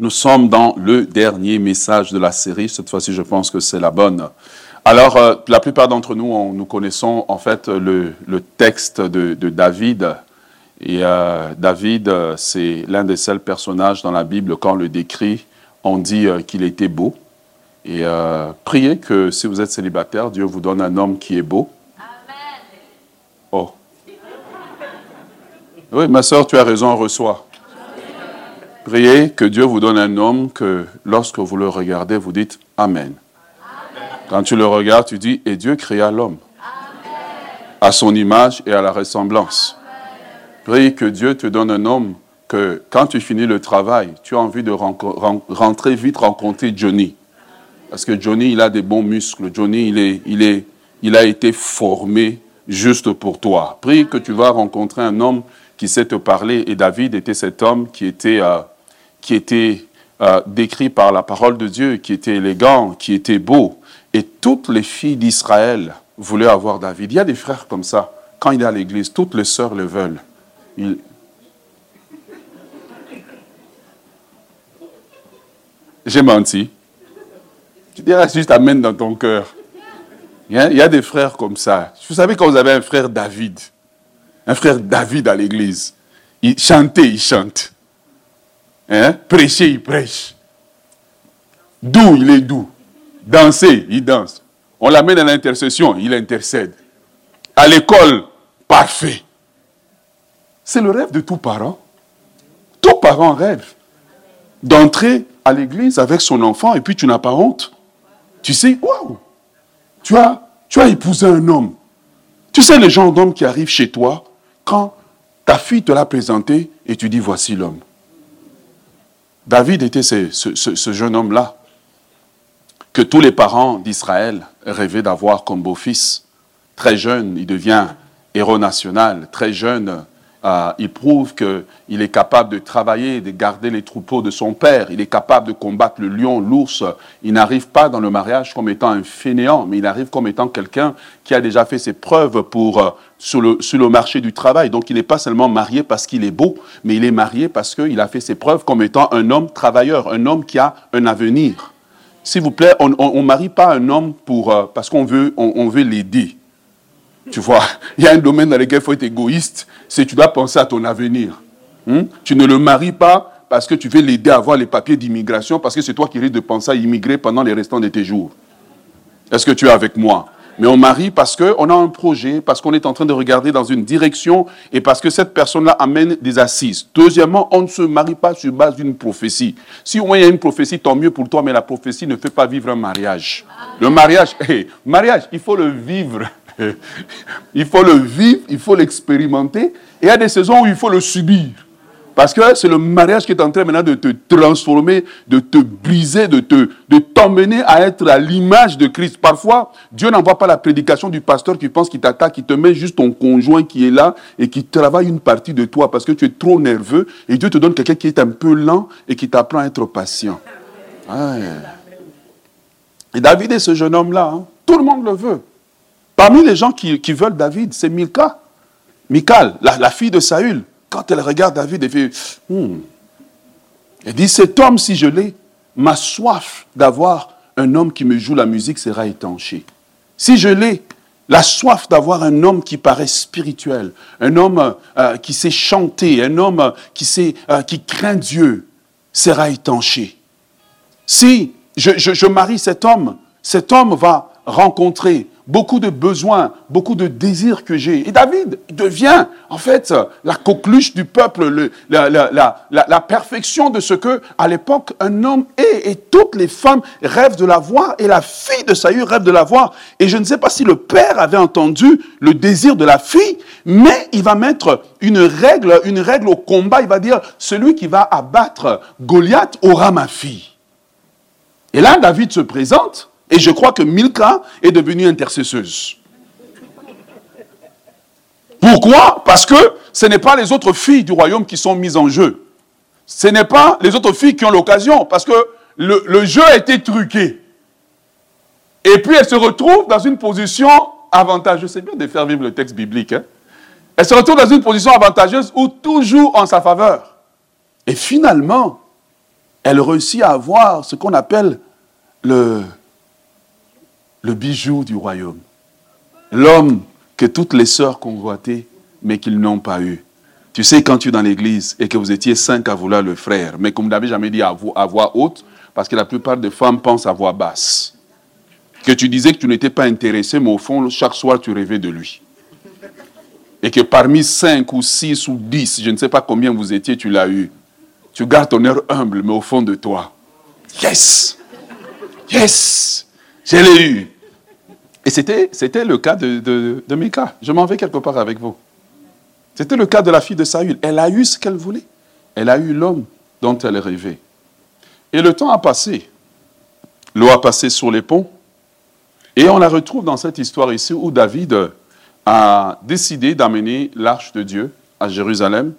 Nous sommes dans le dernier message de la série. Cette fois-ci, je pense que c'est la bonne. Alors, euh, la plupart d'entre nous, nous connaissons en fait le, texte de, David. Et euh, David, euh, c'est l'un des seuls personnages dans la Bible, quand on le décrit, on dit qu'il était beau. Et priez que si vous êtes célibataire, Dieu vous donne un homme qui est beau. Amen. Oh. Oui, ma soeur, tu as raison, on reçoit. Priez que Dieu vous donne un homme que lorsque vous le regardez, vous dites Amen. Quand tu le regardes, tu dis Et Dieu créa l'homme à son image et à la ressemblance. Prie que Dieu te donne un homme que quand tu finis le travail, tu as envie de rentrer vite rencontrer Johnny. Parce que Johnny, il a des bons muscles. Johnny, il, est, il, est, il a été formé juste pour toi. Prie que tu vas rencontrer un homme qui sait te parler. Et David était cet homme qui était euh, qui était euh, décrit par la parole de Dieu, qui était élégant, qui était beau. Et toutes les filles d'Israël voulaient avoir David. Il y a des frères comme ça. Quand il est à l'église, toutes les sœurs le veulent. J'ai menti. Tu diras juste Amen dans ton cœur. Il y, a, des frères comme ça. Vous savez quand vous avez un frère David, un frère David à l'église, il chantait, il chante. Hein? Prêcher, il prêche. Doux, il est doux. Danser, il danse. On l'amène à l'intercession, il intercède. À l'école, parfait. C'est le rêve de tout parent. Tout parent rêve d'entrer à l'église avec son enfant et puis tu n'as pas honte. Tu sais, waouh, tu as, tu as épousé un homme. Tu sais le genre d'homme qui arrive chez toi quand ta fille te l'a présenté et tu dis voici l'homme. David était ce, jeune homme-là que tous les parents d'Israël rêvaient d'avoir comme beau-fils. Très jeune, il devient héros national. Très jeune, euh, il prouve qu'il est capable de travailler, de garder les troupeaux de son père. Il est capable de combattre le lion, l'ours. Il n'arrive pas dans le mariage comme étant un fainéant, mais il arrive comme étant quelqu'un qui a déjà fait ses preuves pour, euh, sur, le, sur le marché du travail. Donc il n'est pas seulement marié parce qu'il est beau, mais il est marié parce qu'il a fait ses preuves comme étant un homme travailleur, un homme qui a un avenir. S'il vous plaît, on ne marie pas un homme pour, euh, parce qu'on veut, on veut l'aider. Tu vois, il y a un domaine dans lequel il faut être égoïste, c'est tu dois penser à ton avenir. Hmm? Tu ne le maries pas parce que tu veux l'aider à avoir les papiers d'immigration, parce que c'est toi qui risques de penser à immigrer pendant les restants de tes jours. Est-ce que tu es avec moi? Mais on marie parce qu'on a un projet, parce qu'on est en train de regarder dans une direction et parce que cette personne-là amène des assises. Deuxièmement, on ne se marie pas sur base d'une prophétie. Si au moins il y a une prophétie, tant mieux pour toi, mais la prophétie ne fait pas vivre un mariage. Le mariage, mariage, il faut le vivre. il faut le vivre, il faut l'expérimenter. Et il y a des saisons où il faut le subir. Parce que c'est le mariage qui est en train maintenant de te transformer, de te briser, de te, de t'emmener à être à l'image de Christ. Parfois, Dieu n'envoie pas la prédication du pasteur qui pense qu'il t'attaque, qui te met juste ton conjoint qui est là et qui travaille une partie de toi parce que tu es trop nerveux et Dieu te donne quelqu'un qui est un peu lent et qui t'apprend à être patient. Et David est ce jeune homme-là. Hein. Tout le monde le veut. Parmi les gens qui, veulent David, c'est Milka. Michal, la, fille de Saül. Quand elle regarde David, elle fait hmm. Elle dit Cet homme, si je l'ai, ma soif d'avoir un homme qui me joue la musique sera étanchée. Si je l'ai, la soif d'avoir un homme qui paraît spirituel, un homme euh, qui sait chanter, un homme qui, sait, euh, qui craint Dieu, sera étanchée. Si je marie cet homme, cet homme va rencontrer beaucoup de besoins, beaucoup de désirs que j'ai. Et David devient, en fait, la coqueluche du peuple, la, perfection de ce que, à l'époque, un homme est. Et toutes les femmes rêvent de l'avoir, et la fille de Saül rêve de l'avoir. Et je ne sais pas si le père avait entendu le désir de la fille, mais il va mettre une règle, une règle au combat. Il va dire, celui qui va abattre Goliath aura ma fille. Et là, David se présente. Et je crois que Milka est devenue intercesseuse. Pourquoi? Parce que ce n'est pas les autres filles du royaume qui sont mises en jeu. Ce n'est pas les autres filles qui ont l'occasion, parce que le, jeu a été truqué. Et puis elle se retrouve dans une position avantageuse. C'est bien de faire vivre le texte biblique. Hein. Elle se retrouve dans une position avantageuse où tout joue en sa faveur. Et finalement, elle réussit à avoir ce qu'on appelle le, le bijou du royaume. L'homme que toutes les sœurs convoitaient, mais qu'ils n'ont pas eu. Tu sais, quand tu es dans l'église et que vous étiez cinq à vouloir le frère, mais comme vous n'avez jamais dit à, voix haute, parce que la plupart des femmes pensent à voix basse, que tu disais que tu n'étais pas intéressé, mais au fond, chaque soir, tu rêvais de lui. Et que parmi cinq ou six ou dix, je ne sais pas combien vous étiez, tu l'as eu. Tu gardes ton air humble, mais au fond de toi, yes, yes, je l'ai eu. Et c'était, le cas de, de, de Mika. Je m'en vais quelque part avec vous. C'était le cas de la fille de Saül. Elle a eu ce qu'elle voulait. Elle a eu l'homme dont elle rêvait. Et le temps a passé. L'eau a passé sur les ponts. Et on la retrouve dans cette histoire ici où David a décidé d'amener l'arche de Dieu à Jérusalem.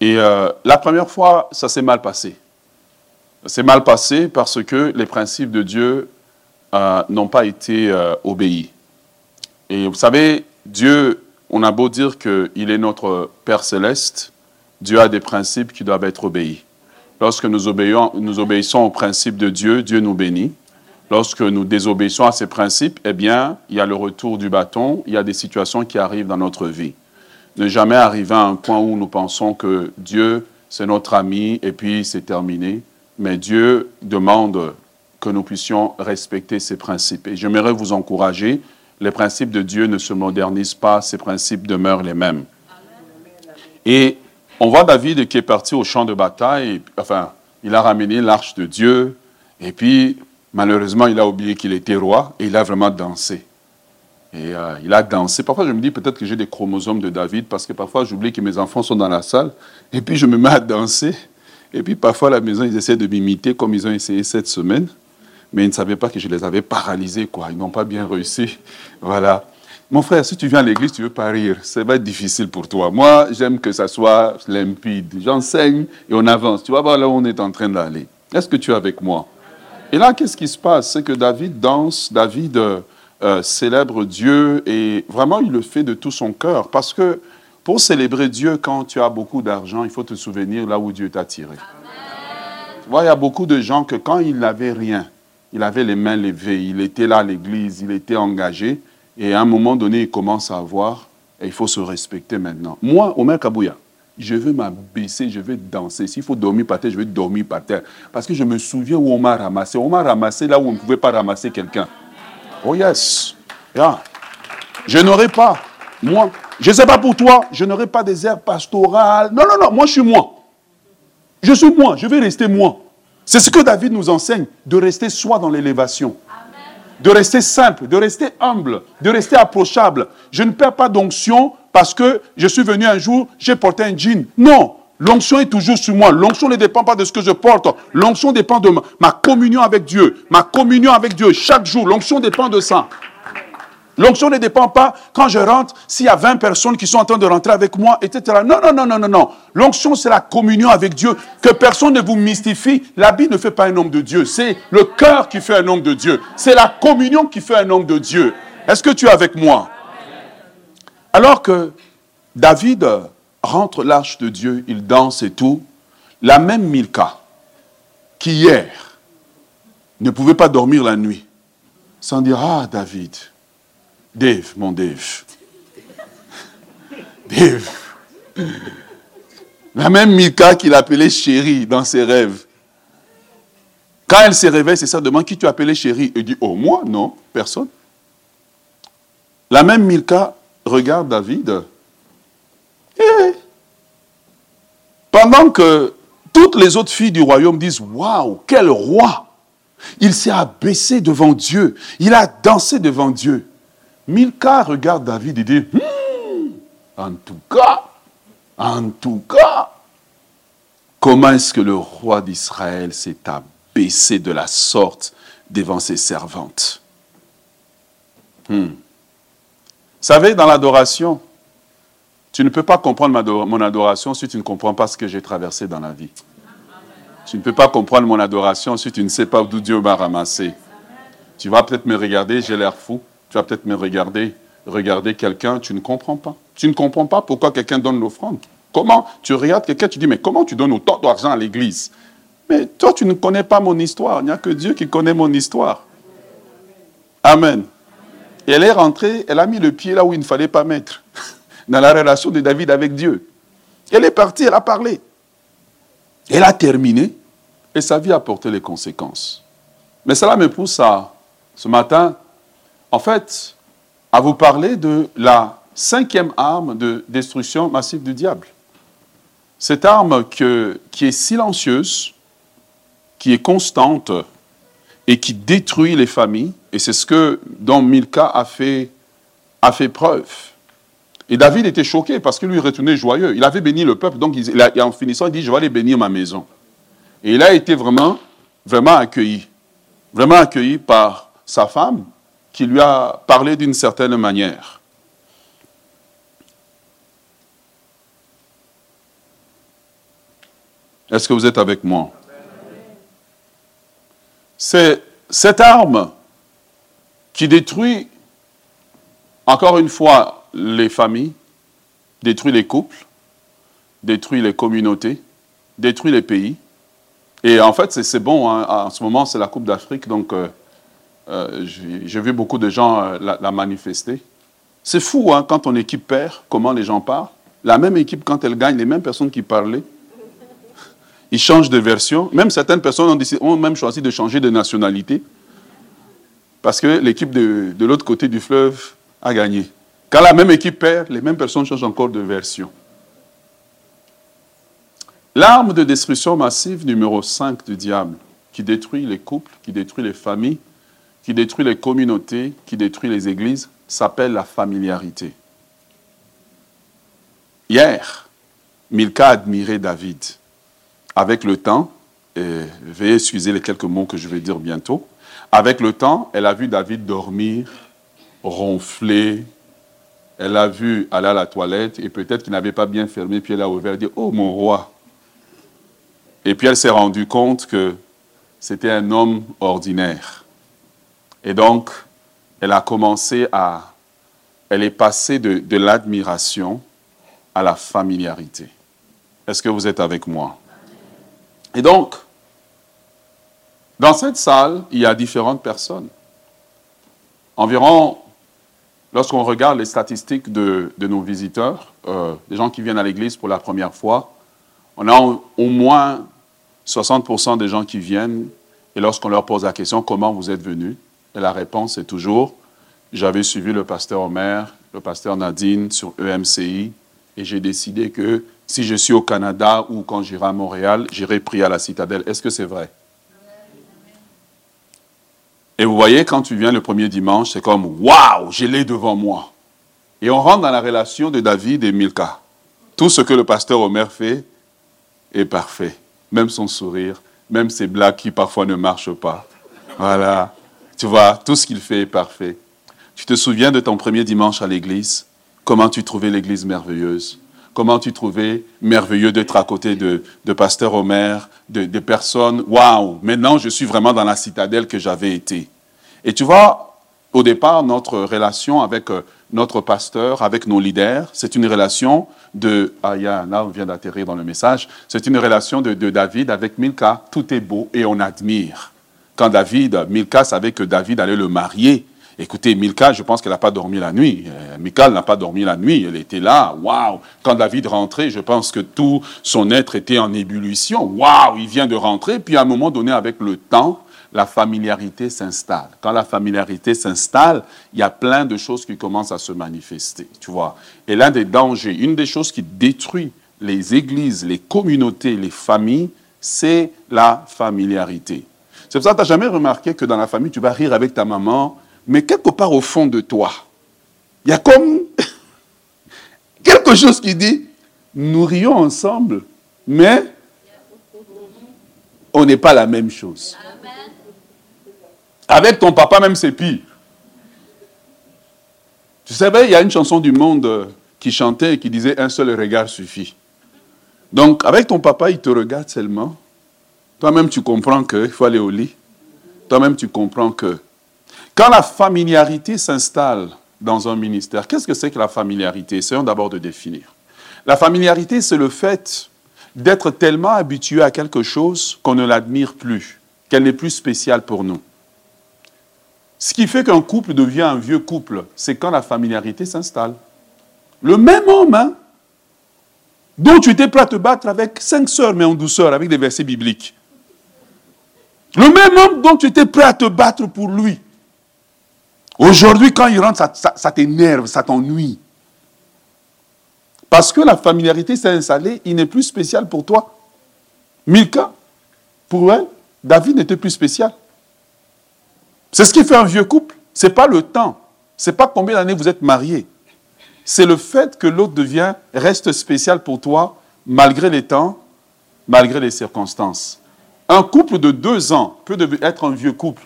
Et euh, la première fois, ça s'est mal passé. Ça s'est mal passé parce que les principes de Dieu euh, n'ont pas été euh, obéis. Et vous savez, Dieu on a beau dire qu'il est notre Père céleste, Dieu a des principes qui doivent être obéis. Lorsque nous, obéissons aux principes de Dieu, Dieu nous bénit. Lorsque nous désobéissons à ces principes, eh bien, il y a le retour du bâton, il y a des situations qui arrivent dans notre vie. Ne jamais arriver à un point où nous pensons que Dieu, c'est notre ami et puis c'est terminé. Mais Dieu demande que nous puissions respecter ces principes. Et j'aimerais vous encourager les principes de Dieu ne se modernisent pas, ces principes demeurent les mêmes. Et on voit David qui est parti au champ de bataille, enfin, il a ramené l'arche de Dieu, et puis malheureusement, il a oublié qu'il était roi, et il a vraiment dansé. Et euh, il a dansé. Parfois, je me dis peut-être que j'ai des chromosomes de David, parce que parfois, j'oublie que mes enfants sont dans la salle, et puis je me mets à danser. Et puis parfois, à la maison, ils essaient de m'imiter comme ils ont essayé cette semaine mais ils ne savaient pas que je les avais paralysés, quoi. Ils n'ont pas bien réussi. Voilà. Mon frère, si tu viens à l'église, tu veux pas rire, ça va être difficile pour toi. Moi, j'aime que ça soit limpide. J'enseigne et on avance. Tu vas voir là où on est en train d'aller. Est-ce que tu es avec moi? Et là, qu'est-ce qui se passe? C'est que David danse, David euh, célèbre Dieu et vraiment, il le fait de tout son cœur. Parce que pour célébrer Dieu, quand tu as beaucoup d'argent, il faut te souvenir là où Dieu t'a tiré. Tu vois, il y a beaucoup de gens que quand ils n'avaient rien, il avait les mains levées, il était là à l'église, il était engagé. Et à un moment donné, il commence à voir, et il faut se respecter maintenant. Moi, Omer Kabouya, je veux m'abaisser, je veux danser. S'il faut dormir par terre, je veux dormir par terre. Parce que je me souviens où on m'a ramassé. On m'a ramassé là où on ne pouvait pas ramasser quelqu'un. Oh yes. Je n'aurai pas, moi, je ne sais pas pour toi, je n'aurai pas des airs pastorales. Non, non, non, moi je suis moi. Je suis moi, je vais rester moi. C'est ce que David nous enseigne, de rester soi dans l'élévation. De rester simple, de rester humble, de rester approchable. Je ne perds pas d'onction parce que je suis venu un jour, j'ai porté un jean. Non, l'onction est toujours sur moi. L'onction ne dépend pas de ce que je porte. L'onction dépend de ma communion avec Dieu. Ma communion avec Dieu chaque jour. L'onction dépend de ça. L'onction ne dépend pas quand je rentre, s'il y a 20 personnes qui sont en train de rentrer avec moi, etc. Non, non, non, non, non, non. L'onction, c'est la communion avec Dieu. Que personne ne vous mystifie. L'habit ne fait pas un homme de Dieu. C'est le cœur qui fait un homme de Dieu. C'est la communion qui fait un homme de Dieu. Est-ce que tu es avec moi? Alors que David rentre l'arche de Dieu, il danse et tout, la même Milka, qui hier ne pouvait pas dormir la nuit, sans dire, ah David, Dave, mon Dave. Dave. La même Mika qu'il appelait chérie dans ses rêves. Quand elle se réveille, c'est ça, demande qui tu appelais chérie. Elle dit, oh moi, non, personne. La même Milka regarde David. Et pendant que toutes les autres filles du royaume disent, waouh, quel roi. Il s'est abaissé devant Dieu. Il a dansé devant Dieu. Milka regarde David et dit, hmm, en tout cas, en tout cas, comment est-ce que le roi d'Israël s'est abaissé de la sorte devant ses servantes? Hmm. Vous savez, dans l'adoration, tu ne peux pas comprendre mon adoration si tu ne comprends pas ce que j'ai traversé dans la vie. Tu ne peux pas comprendre mon adoration si tu ne sais pas d'où Dieu m'a ramassé. Tu vas peut-être me regarder, j'ai l'air fou. Tu vas peut-être me regarder, regarder quelqu'un, tu ne comprends pas. Tu ne comprends pas pourquoi quelqu'un donne l'offrande. Comment tu regardes quelqu'un, tu dis, mais comment tu donnes autant d'argent à l'église? Mais toi, tu ne connais pas mon histoire. Il n'y a que Dieu qui connaît mon histoire. Amen. Et elle est rentrée, elle a mis le pied là où il ne fallait pas mettre, dans la relation de David avec Dieu. Elle est partie, elle a parlé. Elle a terminé et sa vie a porté les conséquences. Mais cela me pousse à, ce matin, en fait, à vous parler de la cinquième arme de destruction massive du diable. Cette arme qui est silencieuse, qui est constante et qui détruit les familles, et c'est ce que dont Milka a fait, preuve. Et David était choqué parce que lui retournait joyeux. Il avait béni le peuple, donc il, en finissant, il dit, je vais aller bénir ma maison. Et il a été vraiment, vraiment accueilli. Vraiment accueilli par sa femme qui lui a parlé d'une certaine manière. Est-ce que vous êtes avec moi? C'est cette arme qui détruit, encore une fois, les familles, détruit les couples, détruit les communautés, détruit les pays. Et en fait, c'est bon, hein. en ce moment, c'est la Coupe d'Afrique, donc euh, euh, j'ai vu beaucoup de gens euh, la, manifester. C'est fou, hein, quand ton équipe perd, comment les gens parlent. La même équipe, quand elle gagne, les mêmes personnes qui parlaient, ils changent de version. Même certaines personnes ont, même choisi de changer de nationalité parce que l'équipe de, de l'autre côté du fleuve a gagné. Quand la même équipe perd, les mêmes personnes changent encore de version. L'arme de destruction massive numéro 5 du diable, qui détruit les couples, qui détruit les familles, qui détruit les communautés, qui détruit les églises, s'appelle la familiarité. Hier, Milka admirait David avec le temps, veuillez excuser les quelques mots que je vais dire bientôt, avec le temps, elle a vu David dormir, ronfler, elle a vu aller à la toilette et peut-être qu'il n'avait pas bien fermé, puis elle a ouvert et dit, oh mon roi. Et puis elle s'est rendue compte que c'était un homme ordinaire. Et donc, elle a commencé à... Elle est passée de, de l'admiration à la familiarité. Est-ce que vous êtes avec moi? Et donc, dans cette salle, il y a différentes personnes. Environ, lorsqu'on regarde les statistiques de, nos visiteurs, euh, des gens qui viennent à l'église pour la première fois, on a au, moins 60% des gens qui viennent, et lorsqu'on leur pose la question, comment vous êtes venus? Et la réponse est toujours, j'avais suivi le pasteur Omer, le pasteur Nadine sur EMCI, et j'ai décidé que si je suis au Canada ou quand j'irai à Montréal, j'irai prier à la citadelle. Est-ce que c'est vrai? Et vous voyez, quand tu viens le premier dimanche, c'est comme Waouh, je l'ai devant moi. Et on rentre dans la relation de David et Milka. Tout ce que le pasteur Omer fait est parfait. Même son sourire, même ses blagues qui parfois ne marchent pas. Voilà. Tu vois, tout ce qu'il fait est parfait. Tu te souviens de ton premier dimanche à l'église? Comment tu trouvais l'église merveilleuse? Comment tu trouvais merveilleux d'être à côté de, de Pasteur Omer, de, personnes? Waouh, maintenant je suis vraiment dans la citadelle que j'avais été. Et tu vois, au départ, notre relation avec euh, notre pasteur, avec nos leaders, c'est une relation de. Ah, y là, on vient d'atterrir dans le message. C'est une relation de, de David avec Milka. Tout est beau et on admire. Quand David, Milka savait que David allait le marier, Écoutez, Milka, je pense qu'elle n'a pas dormi la nuit. Euh, Michal n'a pas dormi la nuit. Elle était là. Waouh! Quand David rentrait, je pense que tout son être était en ébullition. Waouh! Il vient de rentrer. Puis à un moment donné, avec le temps, la familiarité s'installe. Quand la familiarité s'installe, il y a plein de choses qui commencent à se manifester. Tu vois? Et l'un des dangers, une des choses qui détruit les églises, les communautés, les familles, c'est la familiarité. C'est pour ça que tu n'as jamais remarqué que dans la famille, tu vas rire avec ta maman, mais quelque part au fond de toi, il y a comme quelque chose qui dit, nous rions ensemble, mais on n'est pas la même chose. Avec ton papa, même c'est pire. Tu savais, il y a une chanson du monde qui chantait et qui disait un seul regard suffit. Donc, avec ton papa, il te regarde seulement. Toi-même, tu comprends qu'il faut aller au lit. Toi-même, tu comprends que quand la familiarité s'installe dans un ministère, qu'est-ce que c'est que la familiarité? Essayons d'abord de définir. La familiarité, c'est le fait d'être tellement habitué à quelque chose qu'on ne l'admire plus, qu'elle n'est plus spéciale pour nous. Ce qui fait qu'un couple devient un vieux couple, c'est quand la familiarité s'installe. Le même homme, hein, dont tu étais prêt à te battre avec cinq sœurs, mais en douceur, avec des versets bibliques. Le même homme dont tu étais prêt à te battre pour lui. Aujourd'hui, quand il rentre, ça, t'énerve, ça t'ennuie. Parce que la familiarité s'est installée, il n'est plus spécial pour toi. Milka, pour elle, David n'était plus spécial. C'est ce qui fait un vieux couple. Ce n'est pas le temps. Ce n'est pas combien d'années vous êtes mariés. C'est le fait que l'autre devient, reste spécial pour toi, malgré les temps, malgré les circonstances. Un couple de deux ans peut être un vieux couple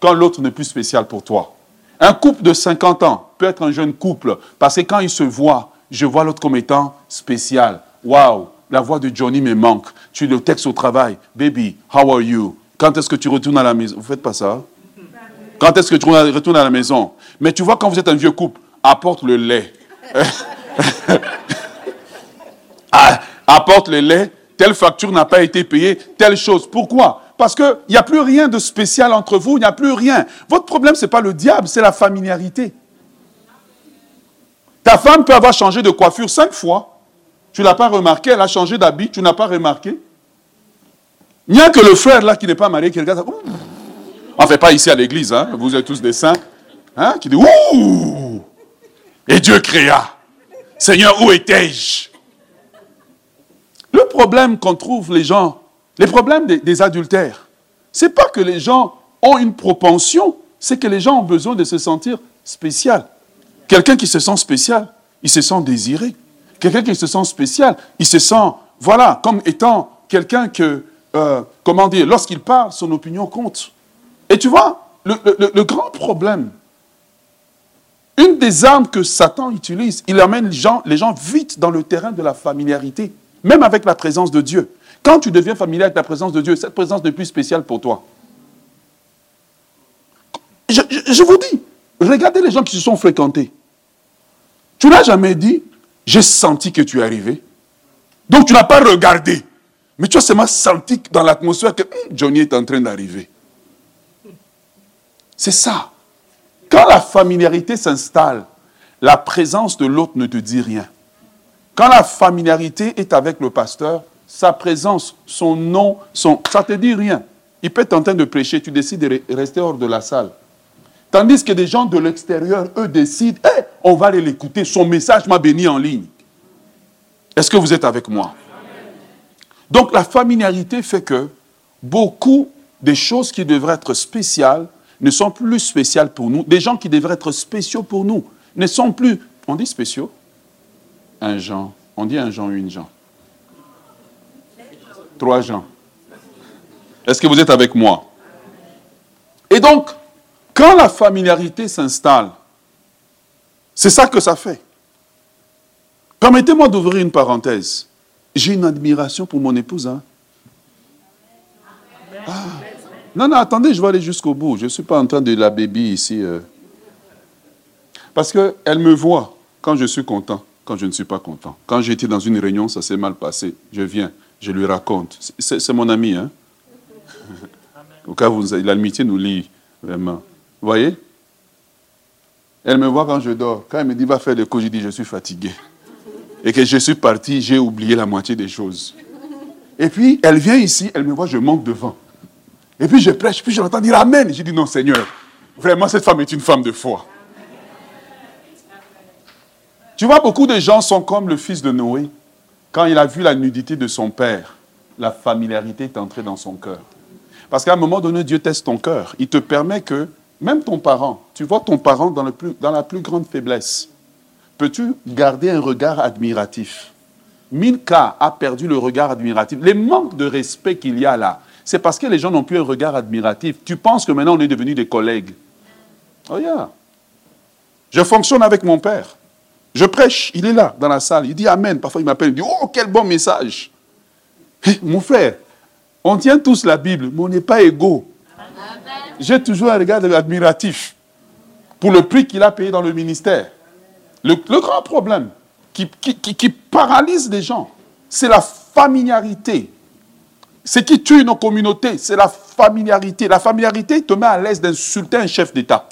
quand l'autre n'est plus spécial pour toi. Un couple de 50 ans peut être un jeune couple parce que quand il se voit, je vois l'autre comme étant spécial. Waouh, la voix de Johnny me manque. Tu le textes au travail. Baby, how are you? Quand est-ce que tu retournes à la maison? Vous faites pas ça? Quand est-ce que tu retournes à la maison? Mais tu vois, quand vous êtes un vieux couple, apporte le lait. Ah, apporte le lait. Telle facture n'a pas été payée. Telle chose. Pourquoi? Parce qu'il n'y a plus rien de spécial entre vous. Il n'y a plus rien. Votre problème, ce n'est pas le diable, c'est la familiarité. Ta femme peut avoir changé de coiffure cinq fois. Tu ne l'as pas remarqué. Elle a changé d'habit. Tu n'as pas remarqué. Il n'y a que le frère là qui n'est pas marié qui regarde. On ne fait pas ici à l'église, hein. vous êtes tous des saints, hein, qui dit Ouh Et Dieu créa. Seigneur, où étais-je? Le problème qu'on trouve les gens, les problèmes des, adultères, c'est pas que les gens ont une propension, c'est que les gens ont besoin de se sentir spécial. Quelqu'un qui se sent spécial, il se sent désiré. Quelqu'un qui se sent spécial, il se sent, voilà, comme étant quelqu'un que, euh, comment dire, lorsqu'il parle, son opinion compte. Et tu vois, le, grand problème, une des armes que Satan utilise, il amène les gens vite dans le terrain de la familiarité, même avec la présence de Dieu. Quand tu deviens familier avec la présence de Dieu, cette présence n'est plus spéciale pour toi. Je, vous dis, regardez les gens qui se sont fréquentés. Tu n'as jamais dit, j'ai senti que tu es arrivé. Donc tu n'as pas regardé. Mais tu as seulement senti dans l'atmosphère que hum, Johnny est en train d'arriver. C'est ça. Quand la familiarité s'installe, la présence de l'autre ne te dit rien. Quand la familiarité est avec le pasteur, sa présence, son nom, ça ne te dit rien. Il peut être en train de prêcher, tu décides de rester hors de la salle. Tandis que des gens de l'extérieur, eux, décident, hey, on va aller l'écouter, son message m'a béni en ligne. Est-ce que vous êtes avec moi? Donc la familiarité fait que beaucoup des choses qui devraient être spéciales ne sont plus spéciales pour nous. Des gens qui devraient être spéciaux pour nous ne sont plus, on dit spéciaux Un Jean. On dit un Jean, une Jean. Trois Jean. Est-ce que vous êtes avec moi? Et donc, quand la familiarité s'installe, c'est ça que ça fait. Permettez-moi d'ouvrir une parenthèse. J'ai une admiration pour mon épouse. Hein. Ah. Non, non, attendez, je vais aller jusqu'au bout. Je ne suis pas en train de la baby ici. Euh. Parce qu'elle me voit quand je suis content, quand je ne suis pas content. Quand j'étais dans une réunion, ça s'est mal passé. Je viens, je lui raconte. C'est mon ami, hein. Au cas où l'amitié nous lie, vraiment. Vous voyez? Elle me voit quand je dors. Quand elle me dit va faire des coups, je dis je suis fatigué. Et que je suis parti, j'ai oublié la moitié des choses. Et puis, elle vient ici, elle me voit, je manque de vent. Et puis je prêche, puis je l'entends dire Amen. J'ai dit non, Seigneur, vraiment, cette femme est une femme de foi. Tu vois, beaucoup de gens sont comme le fils de Noé. Quand il a vu la nudité de son père, la familiarité est entrée dans son cœur. Parce qu'à un moment donné, Dieu teste ton cœur. Il te permet que, même ton parent, tu vois ton parent dans, la plus grande faiblesse. Peux-tu garder un regard admiratif? Milka a perdu le regard admiratif. Les manques de respect qu'il y a là, c'est parce que les gens n'ont plus un regard admiratif. Tu penses que maintenant on est devenus des collègues. Oh yeah. Je fonctionne avec mon père. Je prêche, il est là, dans la salle. Il dit Amen. Parfois il m'appelle, il dit Oh, quel bon message. Eh, mon frère, on tient tous la Bible, mais on n'est pas égaux. J'ai toujours un regard admiratif pour le prix qu'il a payé dans le ministère. Le, grand problème qui, qui paralyse les gens, c'est la familiarité. Ce qui tue nos communautés, c'est la familiarité. La familiarité te met à l'aise d'insulter un chef d'État.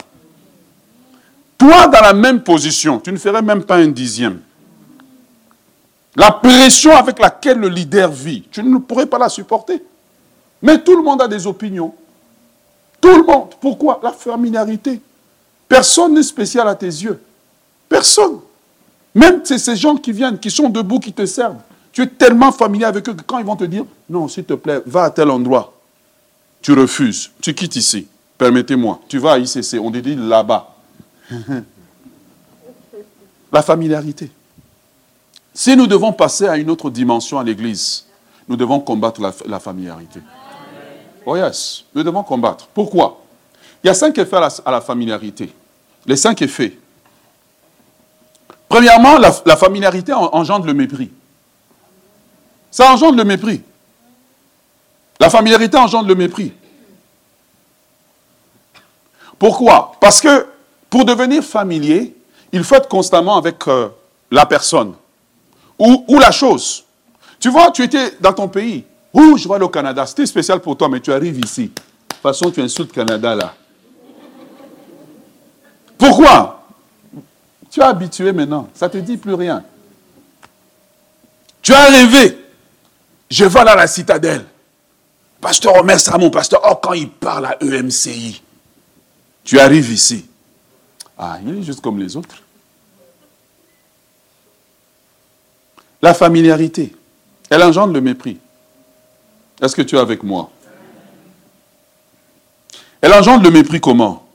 Toi, dans la même position, tu ne ferais même pas un dixième. La pression avec laquelle le leader vit, tu ne pourrais pas la supporter. Mais tout le monde a des opinions. Tout le monde. Pourquoi? La familiarité. Personne n'est spécial à tes yeux. Personne. Même ces gens qui viennent, qui sont debout, qui te servent. Tu es tellement familier avec eux que quand ils vont te dire, non, s'il te plaît, va à tel endroit, tu refuses, tu quittes ici. Permettez-moi, tu vas à ICC, on te dit là-bas. La familiarité. Si nous devons passer à une autre dimension à l'Église, nous devons combattre la, familiarité. Oh yes, nous devons combattre. Pourquoi? Il y a cinq effets à la, familiarité. Les cinq effets. Premièrement, la, la familiarité engendre le mépris. Ça engendre le mépris. La familiarité engendre le mépris. Pourquoi? Parce que pour devenir familier, il faut être constamment avec euh, la personne ou, la chose. Tu vois, tu étais dans ton pays. Ouh, je vois le Canada. C'était spécial pour toi, mais tu arrives ici. De toute façon, tu insultes le Canada là. Pourquoi? Tu es habitué maintenant. Ça ne te dit plus rien. Tu as rêvé. Je vais à la citadelle. Pasteur Omer mon pasteur, oh, quand il parle à EMCI, tu arrives ici. Ah, il est juste comme les autres. La familiarité, elle engendre le mépris. Est-ce que tu es avec moi? Elle engendre le mépris comment?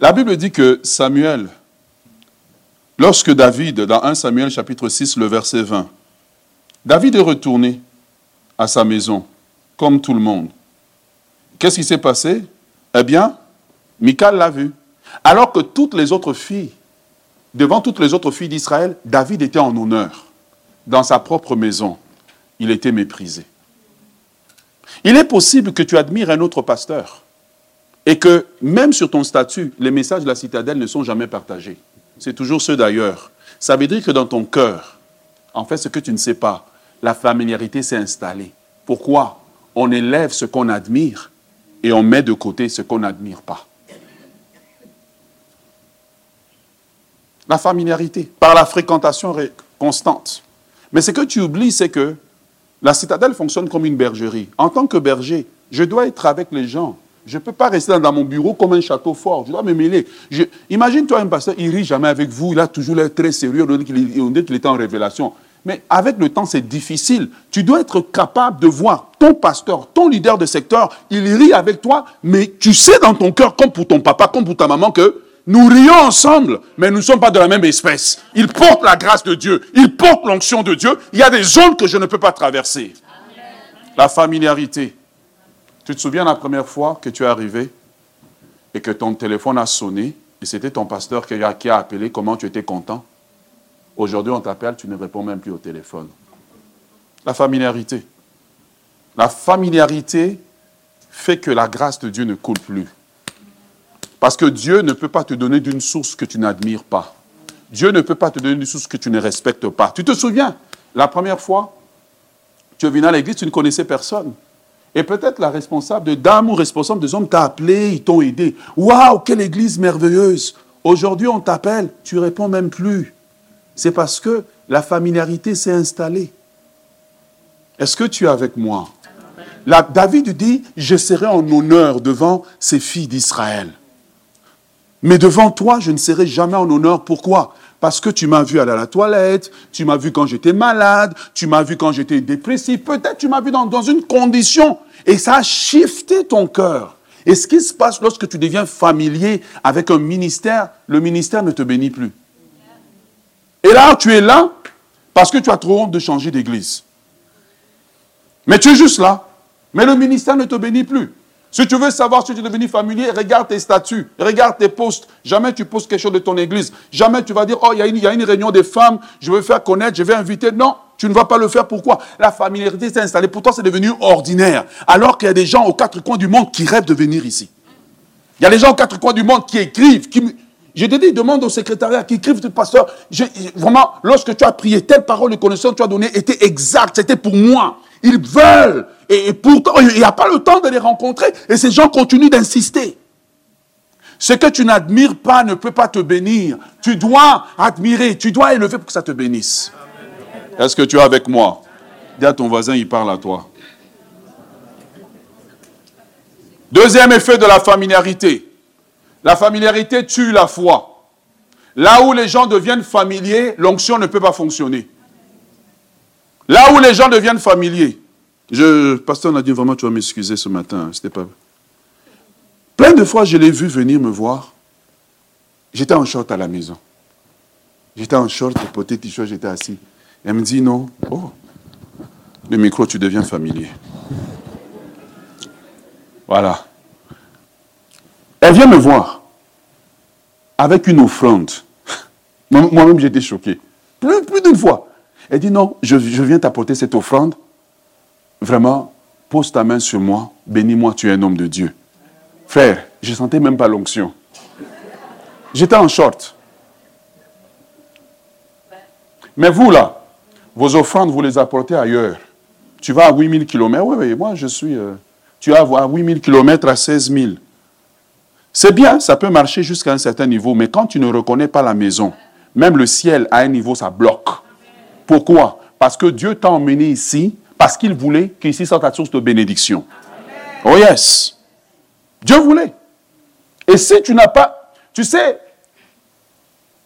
La Bible dit que Samuel, lorsque David, dans 1 Samuel chapitre 6, le verset 20, David est retourné à sa maison, comme tout le monde. Qu'est-ce qui s'est passé? Eh bien, Michal l'a vu. Alors que toutes les autres filles, devant toutes les autres filles d'Israël, David était en honneur. Dans sa propre maison, il était méprisé. Il est possible que tu admires un autre pasteur et que même sur ton statut, les messages de la citadelle ne sont jamais partagés. C'est toujours ceux d'ailleurs. Ça veut dire que dans ton cœur, en fait, ce que tu ne sais pas, la familiarité s'est installée. Pourquoi On élève ce qu'on admire et on met de côté ce qu'on n'admire pas? La familiarité, par la fréquentation constante. Mais ce que tu oublies, c'est que la citadelle fonctionne comme une bergerie. En tant que berger, je dois être avec les gens. Je ne peux pas rester dans mon bureau comme un château fort. Je dois me mêler. Imagine-toi un pasteur, il rit jamais avec vous. Il a toujours l'air très sérieux. On dit qu'il était en révélation. Mais avec le temps, c'est difficile. Tu dois être capable de voir ton pasteur, ton leader de secteur, il rit avec toi, mais tu sais dans ton cœur, comme pour ton papa, comme pour ta maman, que nous rions ensemble, mais nous ne sommes pas de la même espèce. Il porte la grâce de Dieu, il porte l'onction de Dieu. Il y a des zones que je ne peux pas traverser. La familiarité. Tu te souviens la première fois que tu es arrivé et que ton téléphone a sonné et c'était ton pasteur qui a appelé, comment tu étais content? Aujourd'hui, on t'appelle, tu ne réponds même plus au téléphone. La familiarité. La familiarité fait que la grâce de Dieu ne coule plus. Parce que Dieu ne peut pas te donner d'une source que tu n'admires pas. Dieu ne peut pas te donner d'une source que tu ne respectes pas. Tu te souviens, la première fois, tu es venu à l'église, tu ne connaissais personne. Et peut-être la responsable de dames ou responsable des hommes t'a appelé, ils t'ont aidé. Waouh, quelle église merveilleuse. Aujourd'hui, on t'appelle, tu réponds même plus c'est parce que la familiarité s'est installée. Est-ce que tu es avec moi? David dit, je serai en honneur devant ces filles d'Israël. Mais devant toi, je ne serai jamais en honneur. Pourquoi? Parce que tu m'as vu aller à la toilette, tu m'as vu quand j'étais malade, tu m'as vu quand j'étais dépressif, peut-être tu m'as vu dans, dans une condition. Et ça a shifté ton cœur. Et ce qui se passe lorsque tu deviens familier avec un ministère, le ministère ne te bénit plus. Et là, tu es là parce que tu as trop honte de changer d'église. Mais tu es juste là. Mais le ministère ne te bénit plus. Si tu veux savoir si tu es devenu familier, regarde tes statuts, regarde tes postes. Jamais tu postes quelque chose de ton église. Jamais tu vas dire, oh, il y, a une réunion des femmes, je veux faire connaître, je vais inviter. Non, tu ne vas pas le faire. Pourquoi? La familiarité s'est installée. Pour toi, c'est devenu ordinaire. Alors qu'il y a des gens aux quatre coins du monde qui rêvent de venir ici. Il y a des gens aux quatre coins du monde qui écrivent, qui, Je te dis, demande au secrétariat qui écrivent, pasteur, vraiment, lorsque tu as prié, telle parole de connaissance que tu as donnée était exacte, c'était pour moi. Ils veulent. Et, pourtant, il n'y a pas le temps de les rencontrer. Et ces gens continuent d'insister. Ce que tu n'admires pas ne peut pas te bénir. Tu dois admirer, tu dois élever pour que ça te bénisse. Est-ce que tu es avec moi? Dis à ton voisin, il parle à toi. Deuxième effet de la familiarité. La familiarité tue la foi. Là où les gens deviennent familiers, l'onction ne peut pas fonctionner. Là où les gens deviennent familiers. Je, pasteur dit vraiment, tu vas m'excuser ce matin. Hein, c'était pas. Plein de fois, je l'ai vu venir me voir. J'étais en short à la maison. J'étais en short, poté, t-shirt, j'étais assis. Elle me dit non. Oh, le micro, tu deviens familier. Voilà. Elle vient me voir avec une offrande. Moi-même, j'étais choqué. Plus, plus d'une fois. Elle dit non, je, viens t'apporter cette offrande. Vraiment, pose ta main sur moi. Bénis-moi, tu es un homme de Dieu. Frère, je ne sentais même pas l'onction. J'étais en short. Mais vous, là, vos offrandes, vous les apportez ailleurs. Tu vas à 8000 km. Oui, oui, moi, je suis. Euh, tu vas à 8000 km à 16 000. C'est bien, ça peut marcher jusqu'à un certain niveau, mais quand tu ne reconnais pas la maison, même le ciel à un niveau, ça bloque. Pourquoi? Parce que Dieu t'a emmené ici, parce qu'il voulait qu'ici soit ta source de bénédiction. Oh yes. Dieu voulait. Et si tu n'as pas, tu sais,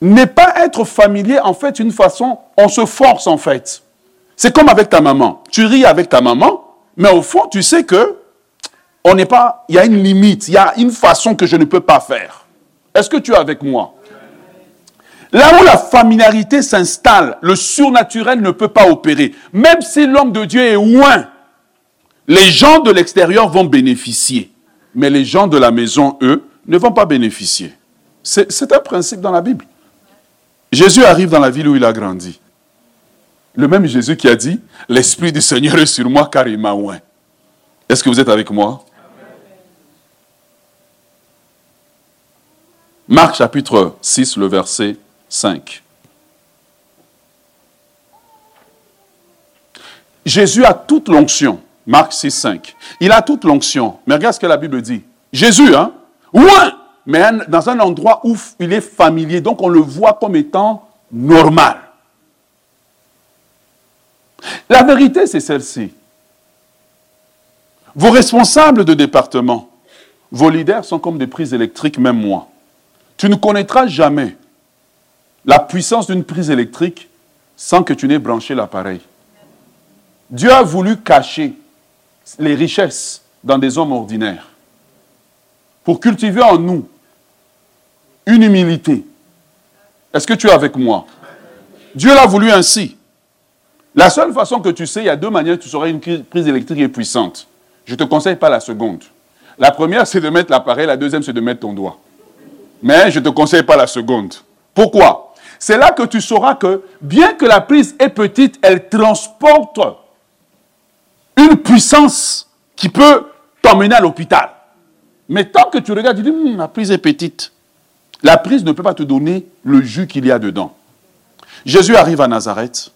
ne pas être familier, en fait, une façon, on se force en fait. C'est comme avec ta maman. Tu ris avec ta maman, mais au fond, tu sais que on n'est pas, il y a une limite, il y a une façon que je ne peux pas faire. Est-ce que tu es avec moi? Là où la familiarité s'installe, le surnaturel ne peut pas opérer. Même si l'homme de Dieu est loin, les gens de l'extérieur vont bénéficier. Mais les gens de la maison, eux, ne vont pas bénéficier. C'est un principe dans la Bible. Jésus arrive dans la ville où il a grandi. Le même Jésus qui a dit, l'Esprit du Seigneur est sur moi car il m'a oint. Est-ce que vous êtes avec moi? Marc chapitre 6, le verset 5. Jésus a toute l'onction. Marc 6, 5. Il a toute l'onction. Mais regarde ce que la Bible dit. Jésus, hein? Ouin! Mais dans un endroit où il est familier. Donc on le voit comme étant normal. La vérité, c'est celle-ci. Vos responsables de département, vos leaders sont comme des prises électriques, même moi. Tu ne connaîtras jamais la puissance d'une prise électrique sans que tu n'aies branché l'appareil. Dieu a voulu cacher les richesses dans des hommes ordinaires pour cultiver en nous une humilité. Est-ce que tu es avec moi? Dieu l'a voulu ainsi. La seule façon que tu sais, il y a deux manières tu sauras une prise électrique est puissante. Je ne te conseille pas la seconde. La première, c'est de mettre l'appareil, la deuxième, c'est de mettre ton doigt. Mais je ne te conseille pas la seconde. Pourquoi? C'est là que tu sauras que, bien que la prise est petite, elle transporte une puissance qui peut t'emmener à l'hôpital. Mais tant que tu regardes, tu dis, hum, la prise est petite. La prise ne peut pas te donner le jus qu'il y a dedans. Jésus arrive à Nazareth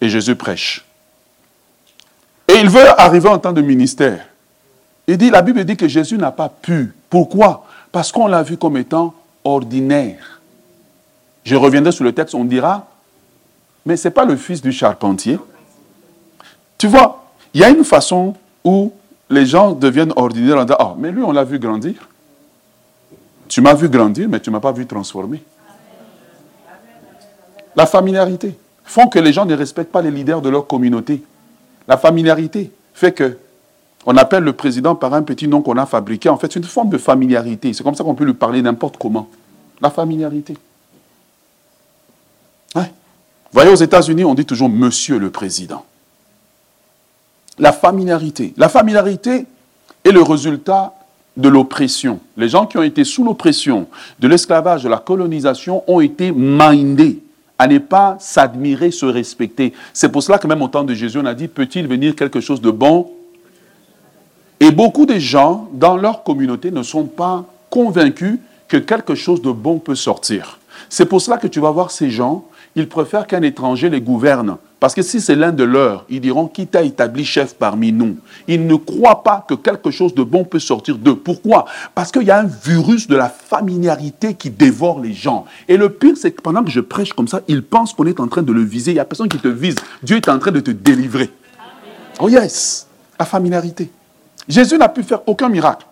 et Jésus prêche. Et il veut arriver en temps de ministère. Il dit, la Bible dit que Jésus n'a pas pu. Pourquoi? Parce qu'on l'a vu comme étant ordinaire. Je reviendrai sur le texte, on dira, mais ce n'est pas le fils du charpentier. Tu vois, il y a une façon où les gens deviennent ordinaires en disant, oh, mais lui, on l'a vu grandir. Tu m'as vu grandir, mais tu ne m'as pas vu transformer. La familiarité font que les gens ne respectent pas les leaders de leur communauté. La familiarité fait que on appelle le président par un petit nom qu'on a fabriqué. En fait, c'est une forme de familiarité. C'est comme ça qu'on peut lui parler n'importe comment. La familiarité. Vous voyez, aux États-Unis, on dit toujours Monsieur le Président. La familiarité. La familiarité est le résultat de l'oppression. Les gens qui ont été sous l'oppression, de l'esclavage, de la colonisation, ont été mindés à ne pas s'admirer, se respecter. C'est pour cela que même au temps de Jésus, on a dit, peut-il venir quelque chose de bon? Et beaucoup de gens dans leur communauté ne sont pas convaincus que quelque chose de bon peut sortir. C'est pour cela que tu vas voir ces gens, ils préfèrent qu'un étranger les gouverne. Parce que si c'est l'un de leurs, ils diront qui t'a établi chef parmi nous? Ils ne croient pas que quelque chose de bon peut sortir d'eux. Pourquoi? Parce qu'il y a un virus de la familiarité qui dévore les gens. Et le pire, c'est que pendant que je prêche comme ça, ils pensent qu'on est en train de le viser. Il n'y a personne qui te vise. Dieu est en train de te délivrer. Oh yes, la familiarité. Jésus n'a pu faire aucun miracle.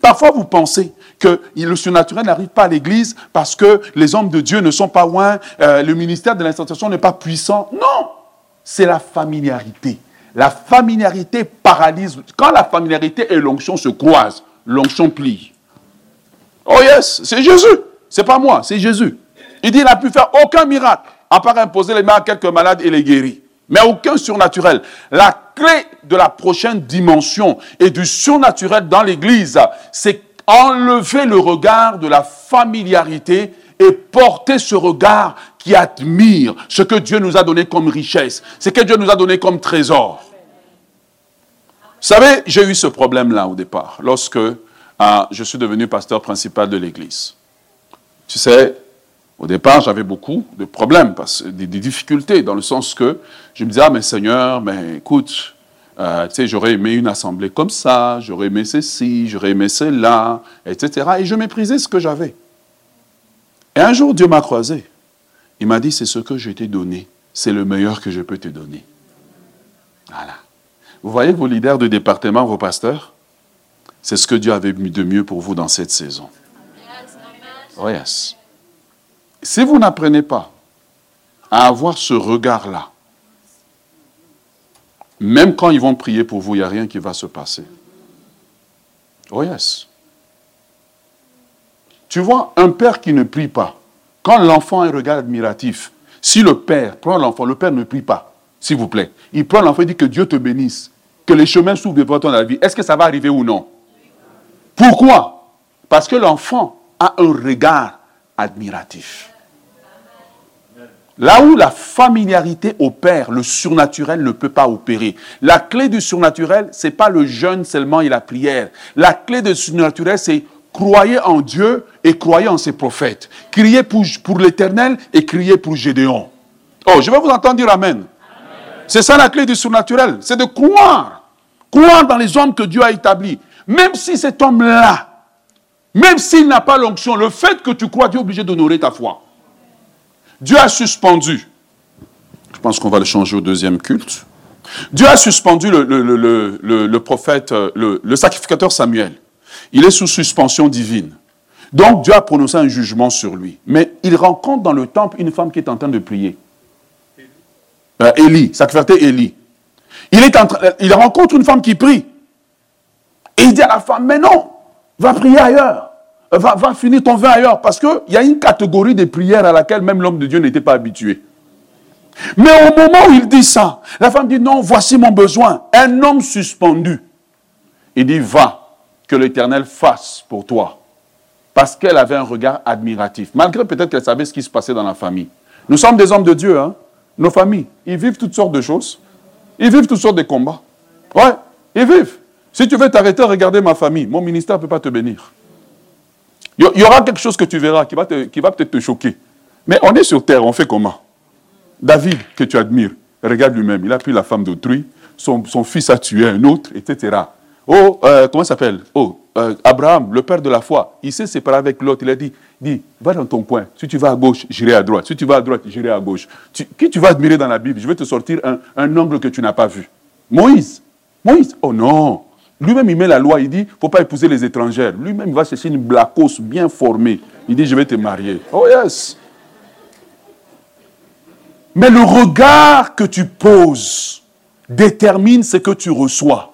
Parfois, vous pensez que le surnaturel n'arrive pas à l'Église parce que les hommes de Dieu ne sont pas loin, euh, le ministère de l'institution n'est pas puissant. Non, c'est la familiarité. La familiarité paralyse. Quand la familiarité et l'onction se croisent, l'onction plie. Oh yes, c'est Jésus. C'est pas moi, c'est Jésus. Il dit qu'il n'a pu faire aucun miracle, à part imposer les mains à quelques malades et les guérir. Mais aucun surnaturel. Clé de la prochaine dimension et du surnaturel dans l'Église, c'est enlever le regard de la familiarité et porter ce regard qui admire ce que Dieu nous a donné comme richesse, ce que Dieu nous a donné comme trésor. Vous savez, j'ai eu ce problème-là au départ, lorsque ah, je suis devenu pasteur principal de l'Église. Tu sais, au départ, j'avais beaucoup de problèmes, des, difficultés, dans le sens que je me disais, ah, mais Seigneur, mais écoute, euh, tu sais, j'aurais aimé une assemblée comme ça, j'aurais aimé ceci, j'aurais aimé cela, etc. Et je méprisais ce que j'avais. Et un jour, Dieu m'a croisé. Il m'a dit, c'est ce que je t'ai donné. C'est le meilleur que je peux te donner. Voilà. Vous voyez vos leaders de département, vos pasteurs C'est ce que Dieu avait mis de mieux pour vous dans cette saison. Oh yes. Si vous n'apprenez pas à avoir ce regard-là, même quand ils vont prier pour vous, il n'y a rien qui va se passer. Oh yes. Tu vois, un père qui ne prie pas, quand l'enfant a un regard admiratif, si le père prend l'enfant, le père ne prie pas, s'il vous plaît. Il prend l'enfant et dit que Dieu te bénisse, que les chemins s'ouvrent devant toi dans la vie. Est-ce que ça va arriver ou non? Pourquoi? Parce que l'enfant a un regard admiratif. Là où la familiarité opère, le surnaturel ne peut pas opérer. La clé du surnaturel, ce n'est pas le jeûne seulement et la prière. La clé du surnaturel, c'est croyez en Dieu et croyez en ses prophètes. Criez pour, pour l'éternel et criez pour Gédéon. Oh, je vais vous entendre dire Amen. C'est ça la clé du surnaturel. C'est de croire. Croire dans les hommes que Dieu a établis. Même si cet homme-là, même s'il n'a pas l'onction, le fait que tu crois, Dieu est obligé d'honorer ta foi. Dieu a suspendu. Je pense qu'on va le changer au deuxième culte. Dieu a suspendu le, prophète, le sacrificateur Samuel. Il est sous suspension divine. Donc Dieu a prononcé un jugement sur lui. Mais il rencontre dans le temple une femme qui est en train de prier. Euh, sacrificateur Élie. Il, il rencontre une femme qui prie. Et il dit à la femme, mais non, va prier ailleurs. Va, va finir ton vin ailleurs. Parce qu'il y a une catégorie de prières à laquelle même l'homme de Dieu n'était pas habitué. Mais au moment où il dit ça, la femme dit, non, voici mon besoin. Un homme suspendu. Il dit, va, que l'Éternel fasse pour toi. Parce qu'elle avait un regard admiratif. Malgré peut-être qu'elle savait ce qui se passait dans la famille. Nous sommes des hommes de Dieu, hein. Nos familles, ils vivent toutes sortes de choses. Ils vivent toutes sortes de combats. Ouais, ils vivent. Si tu veux t'arrêter, regarder ma famille. Mon ministère ne peut pas te bénir. Il y aura quelque chose que tu verras qui va, qui va peut-être te choquer. Mais on est sur terre, on fait comment? David, que tu admires, regarde lui-même. Il a pris la femme d'autrui, son, son fils a tué un autre, etc. Oh, euh, comment s'appelle? Oh, euh, Abraham, le père de la foi, il s'est séparé avec l'autre. Il a dit, dis, va dans ton coin. Si tu vas à gauche, j'irai à droite. Si tu vas à droite, j'irai à gauche. qui tu vas admirer dans la Bible? Je vais te sortir un, un angle que tu n'as pas vu. Moïse. Moïse. Oh non. Lui-même, il met la loi. Il dit, faut pas épouser les étrangères. Lui-même, il va chercher une blacose bien formée. Il dit, je vais te marier. Oh yes. Mais le regard que tu poses détermine ce que tu reçois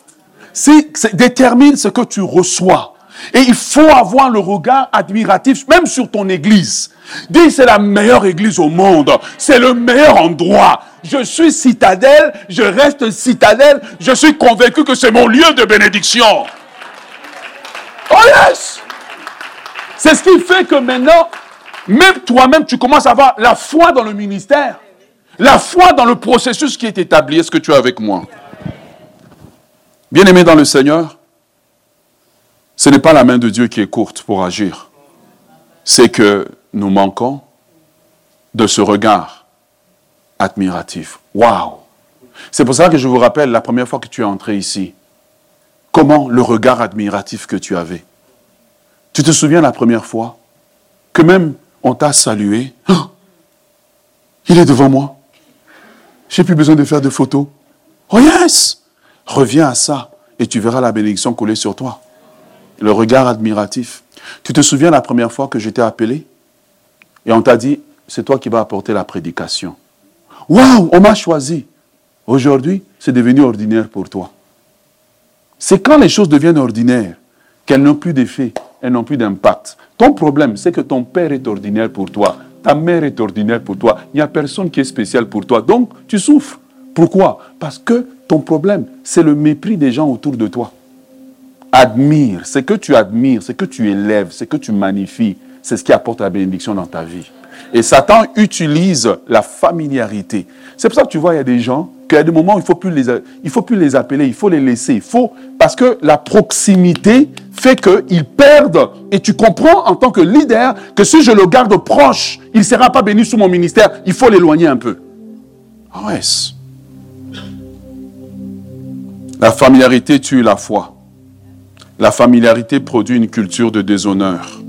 détermine ce que tu reçois. Et il faut avoir le regard admiratif, même sur ton église. Dis, c'est la meilleure église au monde. C'est le meilleur endroit. Je suis citadelle, je reste citadelle. Je suis convaincu que c'est mon lieu de bénédiction. Oh yes! C'est ce qui fait que maintenant, même toi-même, tu commences à avoir la foi dans le ministère. La foi dans le processus qui est établi. Est-ce que tu es avec moi? Bien-aimé dans le Seigneur, ce n'est pas la main de Dieu qui est courte pour agir. c'est que nous manquons de ce regard admiratif. Waouh! C'est pour ça que je vous rappelle la première fois que tu es entré ici, comment le regard admiratif que tu avais. Tu te souviens la première fois que même on t'a salué? Oh, il est devant moi. J'ai plus besoin de faire de photos. Oh yes! Reviens à ça et tu verras la bénédiction couler sur toi. Le regard admiratif. Tu te souviens la première fois que j'étais appelé? Et on t'a dit, c'est toi qui vas apporter la prédication. Waouh, on m'a choisi. Aujourd'hui, c'est devenu ordinaire pour toi. C'est quand les choses deviennent ordinaires qu'elles n'ont plus d'effet, elles n'ont plus d'impact. Ton problème, c'est que ton père est ordinaire pour toi, ta mère est ordinaire pour toi, il n'y a personne qui est spécial pour toi. Donc, tu souffres. Pourquoi? Parce que ton problème, c'est le mépris des gens autour de toi. Admire, c'est que tu admires, c'est que tu élèves, c'est que tu magnifies, c'est ce qui apporte la bénédiction dans ta vie. Et Satan utilise la familiarité. C'est pour ça que tu vois, il y a des gens qu'à des moments, il ne faut, plus les, faut plus les appeler, il faut les laisser. Il faut, parce que la proximité fait qu'ils perdent. Et tu comprends en tant que leader que si je le garde proche, il ne sera pas béni sous mon ministère. Il faut l'éloigner un peu. Ah ouais. La familiarité tue la foi. La familiarité produit une culture de déshonneur.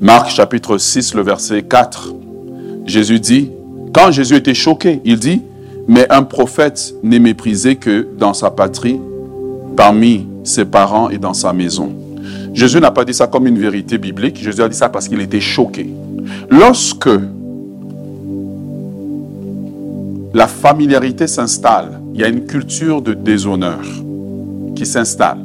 Marc chapitre 6, le verset 4. Jésus dit, quand Jésus était choqué, il dit, mais un prophète n'est méprisé que dans sa patrie, parmi ses parents et dans sa maison. Jésus n'a pas dit ça comme une vérité biblique, Jésus a dit ça parce qu'il était choqué. Lorsque la familiarité s'installe, il y a une culture de déshonneur qui s'installe.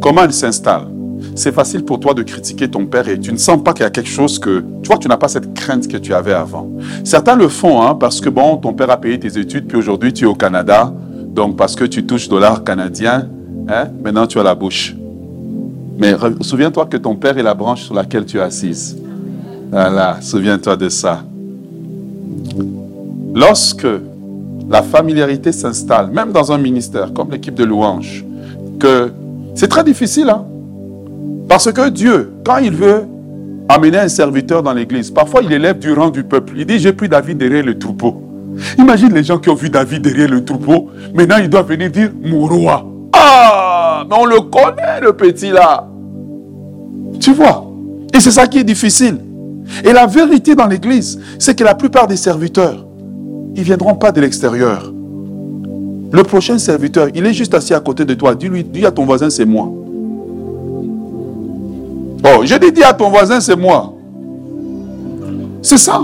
Comment elle s'installe? C'est facile pour toi de critiquer ton père et tu ne sens pas qu'il y a quelque chose que... Tu vois, tu n'as pas cette crainte que tu avais avant. Certains le font hein, parce que, bon, ton père a payé tes études, puis aujourd'hui tu es au Canada. Donc, parce que tu touches dollars canadiens, hein, maintenant tu as la bouche. Mais souviens-toi que ton père est la branche sur laquelle tu es assise. Voilà, souviens-toi de ça. Lorsque la familiarité s'installe, même dans un ministère comme l'équipe de louange, c'est très difficile. Hein? Parce que Dieu, quand il veut amener un serviteur dans l'église, parfois il élève du rang du peuple. Il dit, j'ai pris David derrière le troupeau. Imagine les gens qui ont vu David derrière le troupeau. Maintenant, il doit venir dire, mon roi. Ah, mais on le connaît, le petit là. Tu vois? Et c'est ça qui est difficile. Et la vérité dans l'église, c'est que la plupart des serviteurs, ils ne viendront pas de l'extérieur. Le prochain serviteur, il est juste assis à côté de toi. Dis-lui, dis à ton voisin, c'est moi. Oh, je dis, dis à ton voisin, c'est moi. C'est ça.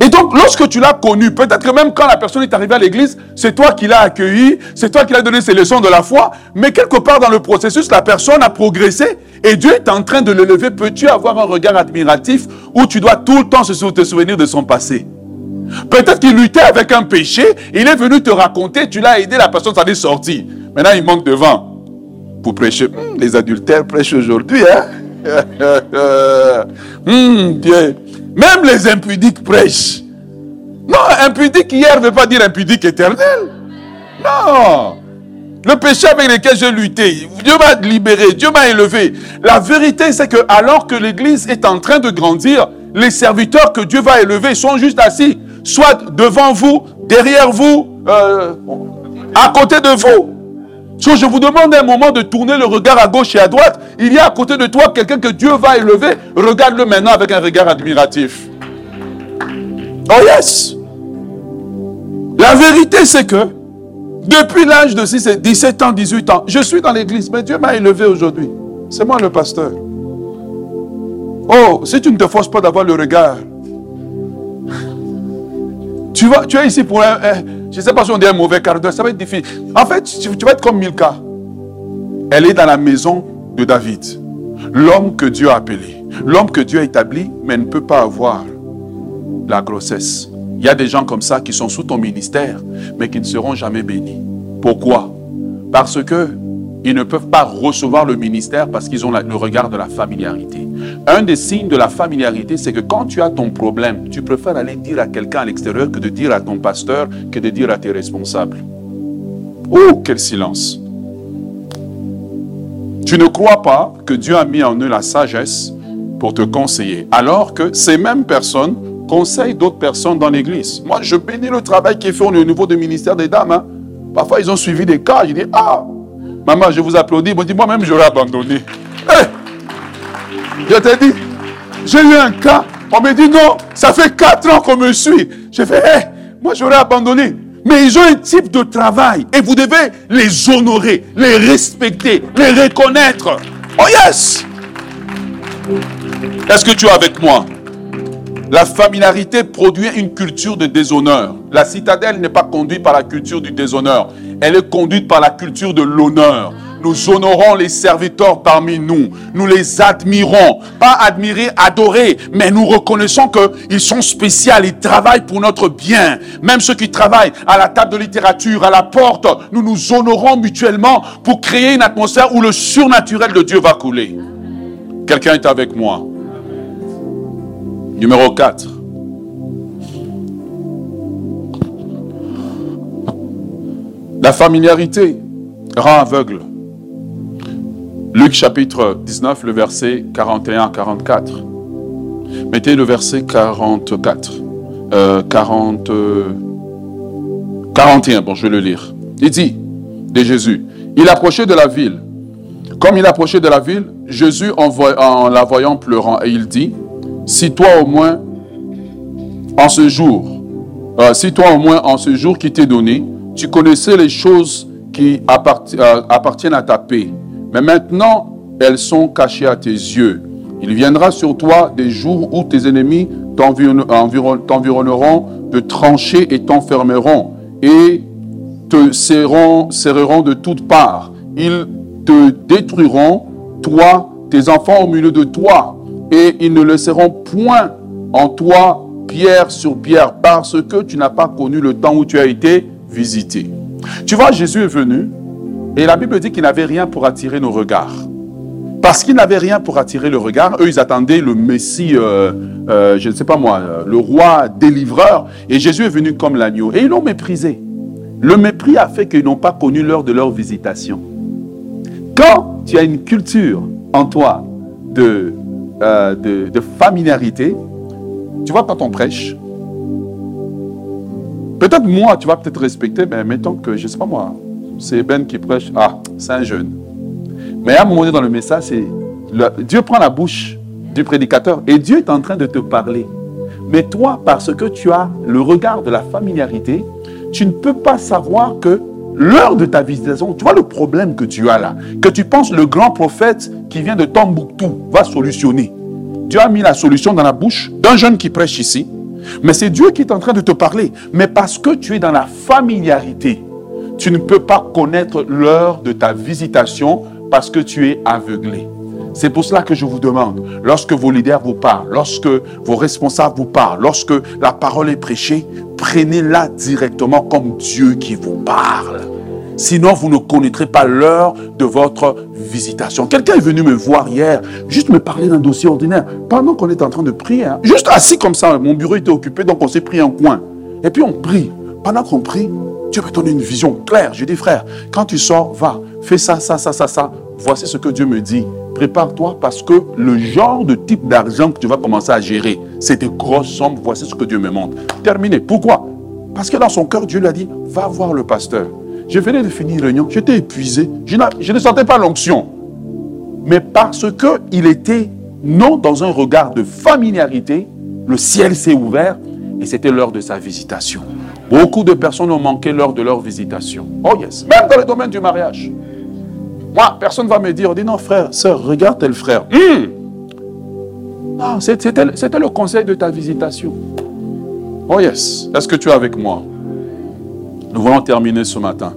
Et donc, lorsque tu l'as connu, peut-être même quand la personne est arrivée à l'église, c'est toi qui l'as accueilli, c'est toi qui l'as donné ses leçons de la foi, mais quelque part dans le processus, la personne a progressé et Dieu est en train de le lever. Peux-tu avoir un regard admiratif où tu dois tout le temps te souvenir de son passé? Peut-être qu'il luttait avec un péché, il est venu te raconter, tu l'as aidé, la personne s'en est sortie. Maintenant, il manque de vent pour prêcher. Hmm, les adultères prêchent aujourd'hui, hein? Hmm, Même les impudiques prêchent. Non, impudique hier ne veut pas dire impudique éternel. Non. Le péché avec lequel j'ai lutté, Dieu m'a libéré, Dieu m'a élevé. La vérité, c'est que alors que l'Église est en train de grandir, les serviteurs que Dieu va élever sont juste assis soit devant vous, derrière vous, euh, à côté de vous. Si je vous demande un moment de tourner le regard à gauche et à droite, il y a à côté de toi quelqu'un que Dieu va élever. Regarde-le maintenant avec un regard admiratif. Oh yes! La vérité, c'est que depuis l'âge de 6, 17 ans, 18 ans, je suis dans l'église, mais Dieu m'a élevé aujourd'hui. C'est moi le pasteur. Oh, si tu ne te forces pas d'avoir le regard tu, vas, tu es ici pour un, je ne sais pas si on dit un mauvais quart d'heure, ça va être difficile. En fait, tu, vas être comme Milka. Elle est dans la maison de David. L'homme que Dieu a appelé. L'homme que Dieu a établi, mais ne peut pas avoir la grossesse. Il y a des gens comme ça qui sont sous ton ministère, mais qui ne seront jamais bénis. Pourquoi? Parce que ils ne peuvent pas recevoir le ministère parce qu'ils ont le regard de la familiarité. Un des signes de la familiarité, c'est que quand tu as ton problème, tu préfères aller dire à quelqu'un à l'extérieur que de dire à ton pasteur, que de dire à tes responsables. Oh, quel silence. Tu ne crois pas que Dieu a mis en eux la sagesse pour te conseiller, alors que ces mêmes personnes conseillent d'autres personnes dans l'église. Moi, je bénis le travail qui est fait au niveau du ministère des dames. Hein. Parfois, ils ont suivi des cas. Je dis, ah, maman, je vous applaudis. moi-même, j'aurais abandonné. je te dis, j'ai eu un cas. On me dit, non, ça fait quatre ans qu'on me suit. J'ai fait, hé, moi, j'aurais abandonné. Mais ils ont un type de travail et vous devez les honorer, les respecter, les reconnaître. Oh yes! Est-ce que tu es avec moi? La familiarité produit une culture de déshonneur. La citadelle n'est pas conduite par la culture du déshonneur. Elle est conduite par la culture de l'honneur. Nous honorons les serviteurs parmi nous. Nous les admirons. Pas admirer, adorer, mais nous reconnaissons qu'ils sont spéciaux. Ils travaillent pour notre bien. Même ceux qui travaillent à la table de littérature, à la porte, nous nous honorons mutuellement pour créer une atmosphère où le surnaturel de Dieu va couler. Quelqu'un est avec moi. Numéro 4. La familiarité rend aveugle. Luc chapitre 19, le verset 41 44. Mettez le verset 44. 40, 41, bon, je vais le lire. Il dit de Jésus, il approchait de la ville. Comme il approchait de la ville, Jésus, en, en la voyant pleurant, et il dit, si toi au moins, en ce jour, euh, si toi au moins en ce jour qui t'est donné, tu connaissais les choses qui euh, appartiennent à ta paix. Mais maintenant, elles sont cachées à tes yeux. Il viendra sur toi des jours où tes ennemis t'environneront de tranchées et t'enfermeront et te serreront, serreront de toutes parts. Ils te détruiront, toi, tes enfants au milieu de toi, et ils ne laisseront point en toi pierre sur pierre parce que tu n'as pas connu le temps où tu as été visité. Tu vois, Jésus est venu et la Bible dit qu'il n'avait rien pour attirer nos regards. Parce qu'il n'avait rien pour attirer le regard, eux, ils attendaient le Messie, euh, euh, je ne sais pas moi, euh, le roi délivreur. Et Jésus est venu comme l'agneau. Et ils l'ont méprisé. Le mépris a fait qu'ils n'ont pas connu l'heure de leur visitation. Quand tu as une culture en toi de euh, de, familiarité, tu vois, quand on prêche, peut-être moi, tu vas peut-être respecter, mais mettons que, je ne sais pas moi, c'est Ben qui prêche, ah, c'est un jeune. Mais à un moment donné dans le message, c'est Dieu prend la bouche du prédicateur et Dieu est en train de te parler. Mais toi, parce que tu as le regard de la familiarité, tu ne peux pas savoir que l'heure de ta visitation, tu vois le problème que tu as là, que tu penses le grand prophète qui vient de Tombouctou va solutionner. Dieu a mis la solution dans la bouche d'un jeune qui prêche ici, mais c'est Dieu qui est en train de te parler. Mais parce que tu es dans la familiarité, tu ne peux pas connaître l'heure de ta visitation parce que tu es aveuglé. C'est pour cela que je vous demande, lorsque vos leaders vous parlent, lorsque vos responsables vous parlent, lorsque la parole est prêchée, prenez-la directement comme Dieu qui vous parle. Sinon, vous ne connaîtrez pas l'heure de votre visitation. Quelqu'un est venu me voir hier, juste me parler d'un dossier ordinaire, pendant qu'on est en train de prier. Hein. Juste assis comme ça, mon bureau était occupé, donc on s'est pris un coin. Et puis on prie. Pendant qu'on prie, Dieu me donne une vision claire. Je dis, frère, quand tu sors, va, fais ça, ça, ça, ça, ça. Voici ce que Dieu me dit. Prépare-toi parce que le genre de type d'argent que tu vas commencer à gérer, c'est des grosses sommes. Voici ce que Dieu me montre. Terminé. Pourquoi? Parce que dans son cœur, Dieu lui a dit, va voir le pasteur. Je venais de finir réunion, j'étais épuisé. Je, ne sentais pas l'onction. Mais parce qu'il était non dans un regard de familiarité, le ciel s'est ouvert et c'était l'heure de sa visitation. Beaucoup de personnes ont manqué l'heure de leur visitation. Oh yes, même dans le domaine du mariage. Moi, personne ne va me dire, dit non frère, sœur, regarde tel frère. Hmm. Ah, c'était le conseil de ta visitation. Oh yes, est-ce que tu es avec moi? Nous voulons terminer ce matin.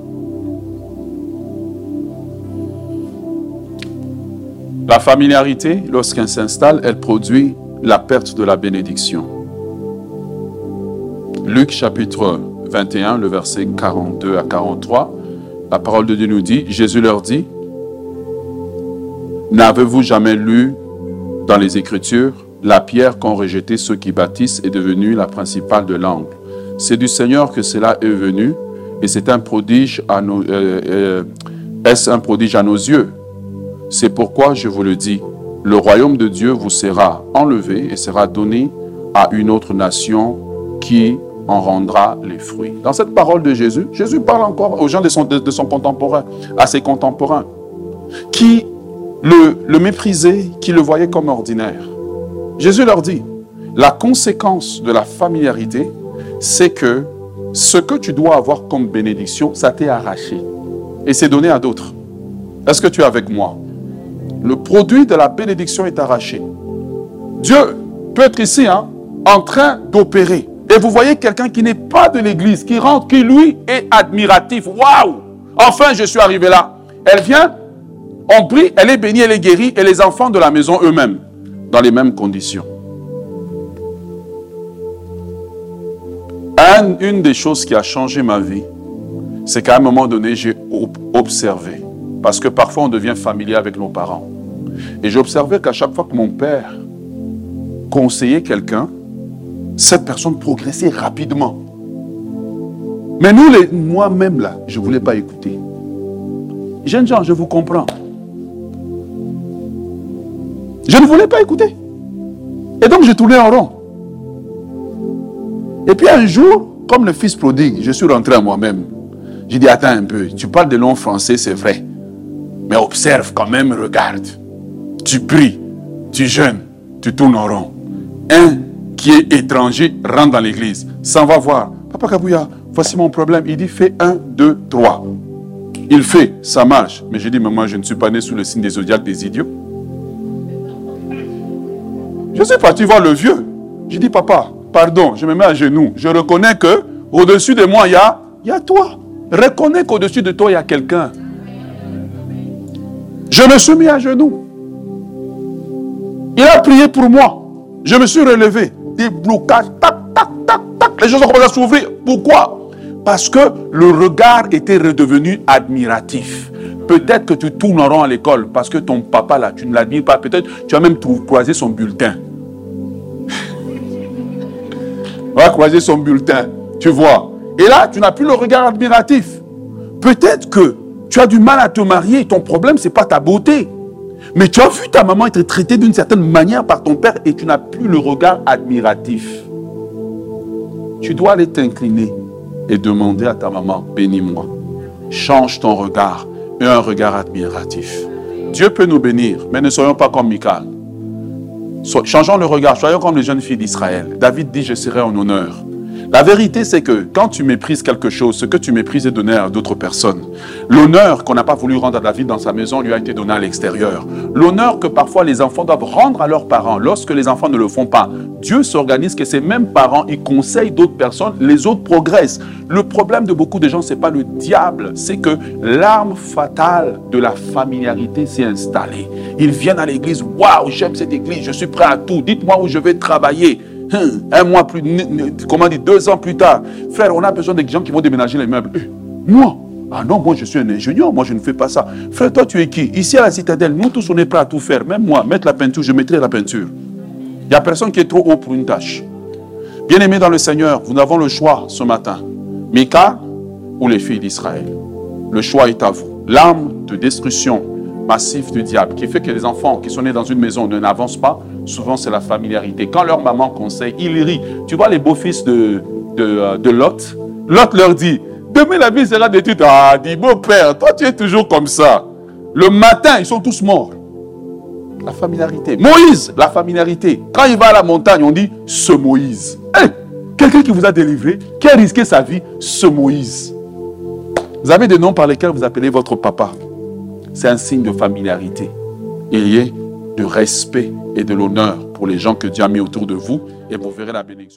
La familiarité, lorsqu'elle s'installe, elle produit la perte de la bénédiction. Luc chapitre 21, le verset 42 à 43, la parole de Dieu nous dit, Jésus leur dit, N'avez-vous jamais lu dans les Écritures la pierre qu'ont rejetée ceux qui bâtissent est devenue la principale de l'angle C'est du Seigneur que cela est venu et c'est un prodige à nos, euh, euh, un prodige à nos yeux? C'est pourquoi je vous le dis, le royaume de Dieu vous sera enlevé et sera donné à une autre nation qui en rendra les fruits. Dans cette parole de Jésus, Jésus parle encore aux gens de son, contemporain, à ses contemporains, qui le méprisaient, qui le voyaient comme ordinaire. Jésus leur dit, la conséquence de la familiarité, c'est que ce que tu dois avoir comme bénédiction, ça t'est arraché et c'est donné à d'autres. Est-ce que tu es avec moi? Le produit de la bénédiction est arraché. Dieu peut être ici hein, en train d'opérer. Et vous voyez quelqu'un qui n'est pas de l'église, qui rentre, qui lui est admiratif. Waouh Enfin, je suis arrivé là. Elle vient, on prie, elle est bénie, elle est guérie, et les enfants de la maison eux-mêmes, dans les mêmes conditions. Une des choses qui a changé ma vie, c'est qu'à un moment donné, j'ai observé. Parce que parfois, on devient familier avec nos parents. Et j'ai observé qu'à chaque fois que mon père conseillait quelqu'un, cette personne progressait rapidement. Mais nous, moi-même, là, je ne voulais pas écouter. Jeunes gens, je vous comprends. Je ne voulais pas écouter. Et donc, je tournais en rond. Et puis un jour, comme le fils prodigue, je suis rentré à moi-même. J'ai dit, attends un peu, tu parles de long français, c'est vrai. Mais observe quand même, regarde. Tu pries, tu jeûnes, tu tournes en rond. Un qui est étranger rentre dans l'église, s'en va voir. Papa Kabouya, voici mon problème. Il dit, fais un, deux, trois. Il fait, ça marche. Mais je dis, maman, je ne suis pas né sous le signe des zodiaques des idiots. Je suis parti voir le vieux. Je dis, papa, pardon, je me mets à genoux. Je reconnais que au-dessus de moi, il y a, y a toi. Reconnais qu'au-dessus de toi, il y a quelqu'un. Je me suis mis à genoux. Il a prié pour moi. Je me suis relevé. Des blocages, tac, tac, tac, tac. Les choses ont commencé à s'ouvrir. Pourquoi? Parce que le regard était redevenu admiratif. Peut-être que tu tournes en rond à l'école parce que ton papa, là, tu ne l'admires pas. Peut-être tu as même croisé son bulletin. Va croiser son bulletin. Tu vois. Et là, tu n'as plus le regard admiratif. Peut-être que tu as du mal à te marier. Ton problème, ce n'est pas ta beauté. Mais tu as vu ta maman être traitée d'une certaine manière par ton père et tu n'as plus le regard admiratif. Tu dois aller t'incliner et demander à ta maman, bénis-moi. Change ton regard et un regard admiratif. Dieu peut nous bénir, mais ne soyons pas comme Michael. Changeons le regard, soyons comme les jeunes filles d'Israël. David dit, je serai en honneur. La vérité, c'est que quand tu méprises quelque chose, ce que tu méprises est donné à d'autres personnes. L'honneur qu'on n'a pas voulu rendre à David dans sa maison lui a été donné à l'extérieur. L'honneur que parfois les enfants doivent rendre à leurs parents lorsque les enfants ne le font pas. Dieu s'organise que ces mêmes parents, ils conseillent d'autres personnes, les autres progressent. Le problème de beaucoup de gens, c'est pas le diable, c'est que l'arme fatale de la familiarité s'est installée. Ils viennent à l'église, waouh, j'aime cette église, je suis prêt à tout, dites-moi où je vais travailler. Hum, un mois plus, comment dire, deux ans plus tard, frère, on a besoin de gens qui vont déménager les meubles. Eh, moi? Ah non, moi je suis un ingénieur, moi je ne fais pas ça. Frère, toi tu es qui? Ici à la citadelle, nous tous on est prêts à tout faire. Même moi, mettre la peinture, je mettrai la peinture. Il n'y a personne qui est trop haut pour une tâche. bien aimé dans le Seigneur, nous avons le choix ce matin. Mika ou les filles d'Israël? Le choix est à vous. L'arme de destruction massive du diable qui fait que les enfants qui sont nés dans une maison ne n'avancent pas, souvent c'est la familiarité. Quand leur maman conseille, ils rient. Tu vois les beaux-fils euh, de, Lot? Lot leur dit, demain la vie sera détruite. Ah, dit beau-père, toi tu es toujours comme ça. Le matin, ils sont tous morts. La familiarité. Moïse, la familiarité. Quand il va à la montagne, on dit ce Moïse. Quelqu'un qui vous a délivré, qui a risqué sa vie, ce Moïse. Vous avez des noms par lesquels vous appelez votre papa. C'est un signe de familiarité. Il y ait de respect et de l'honneur pour les gens que Dieu a mis autour de vous et vous verrez la bénédiction.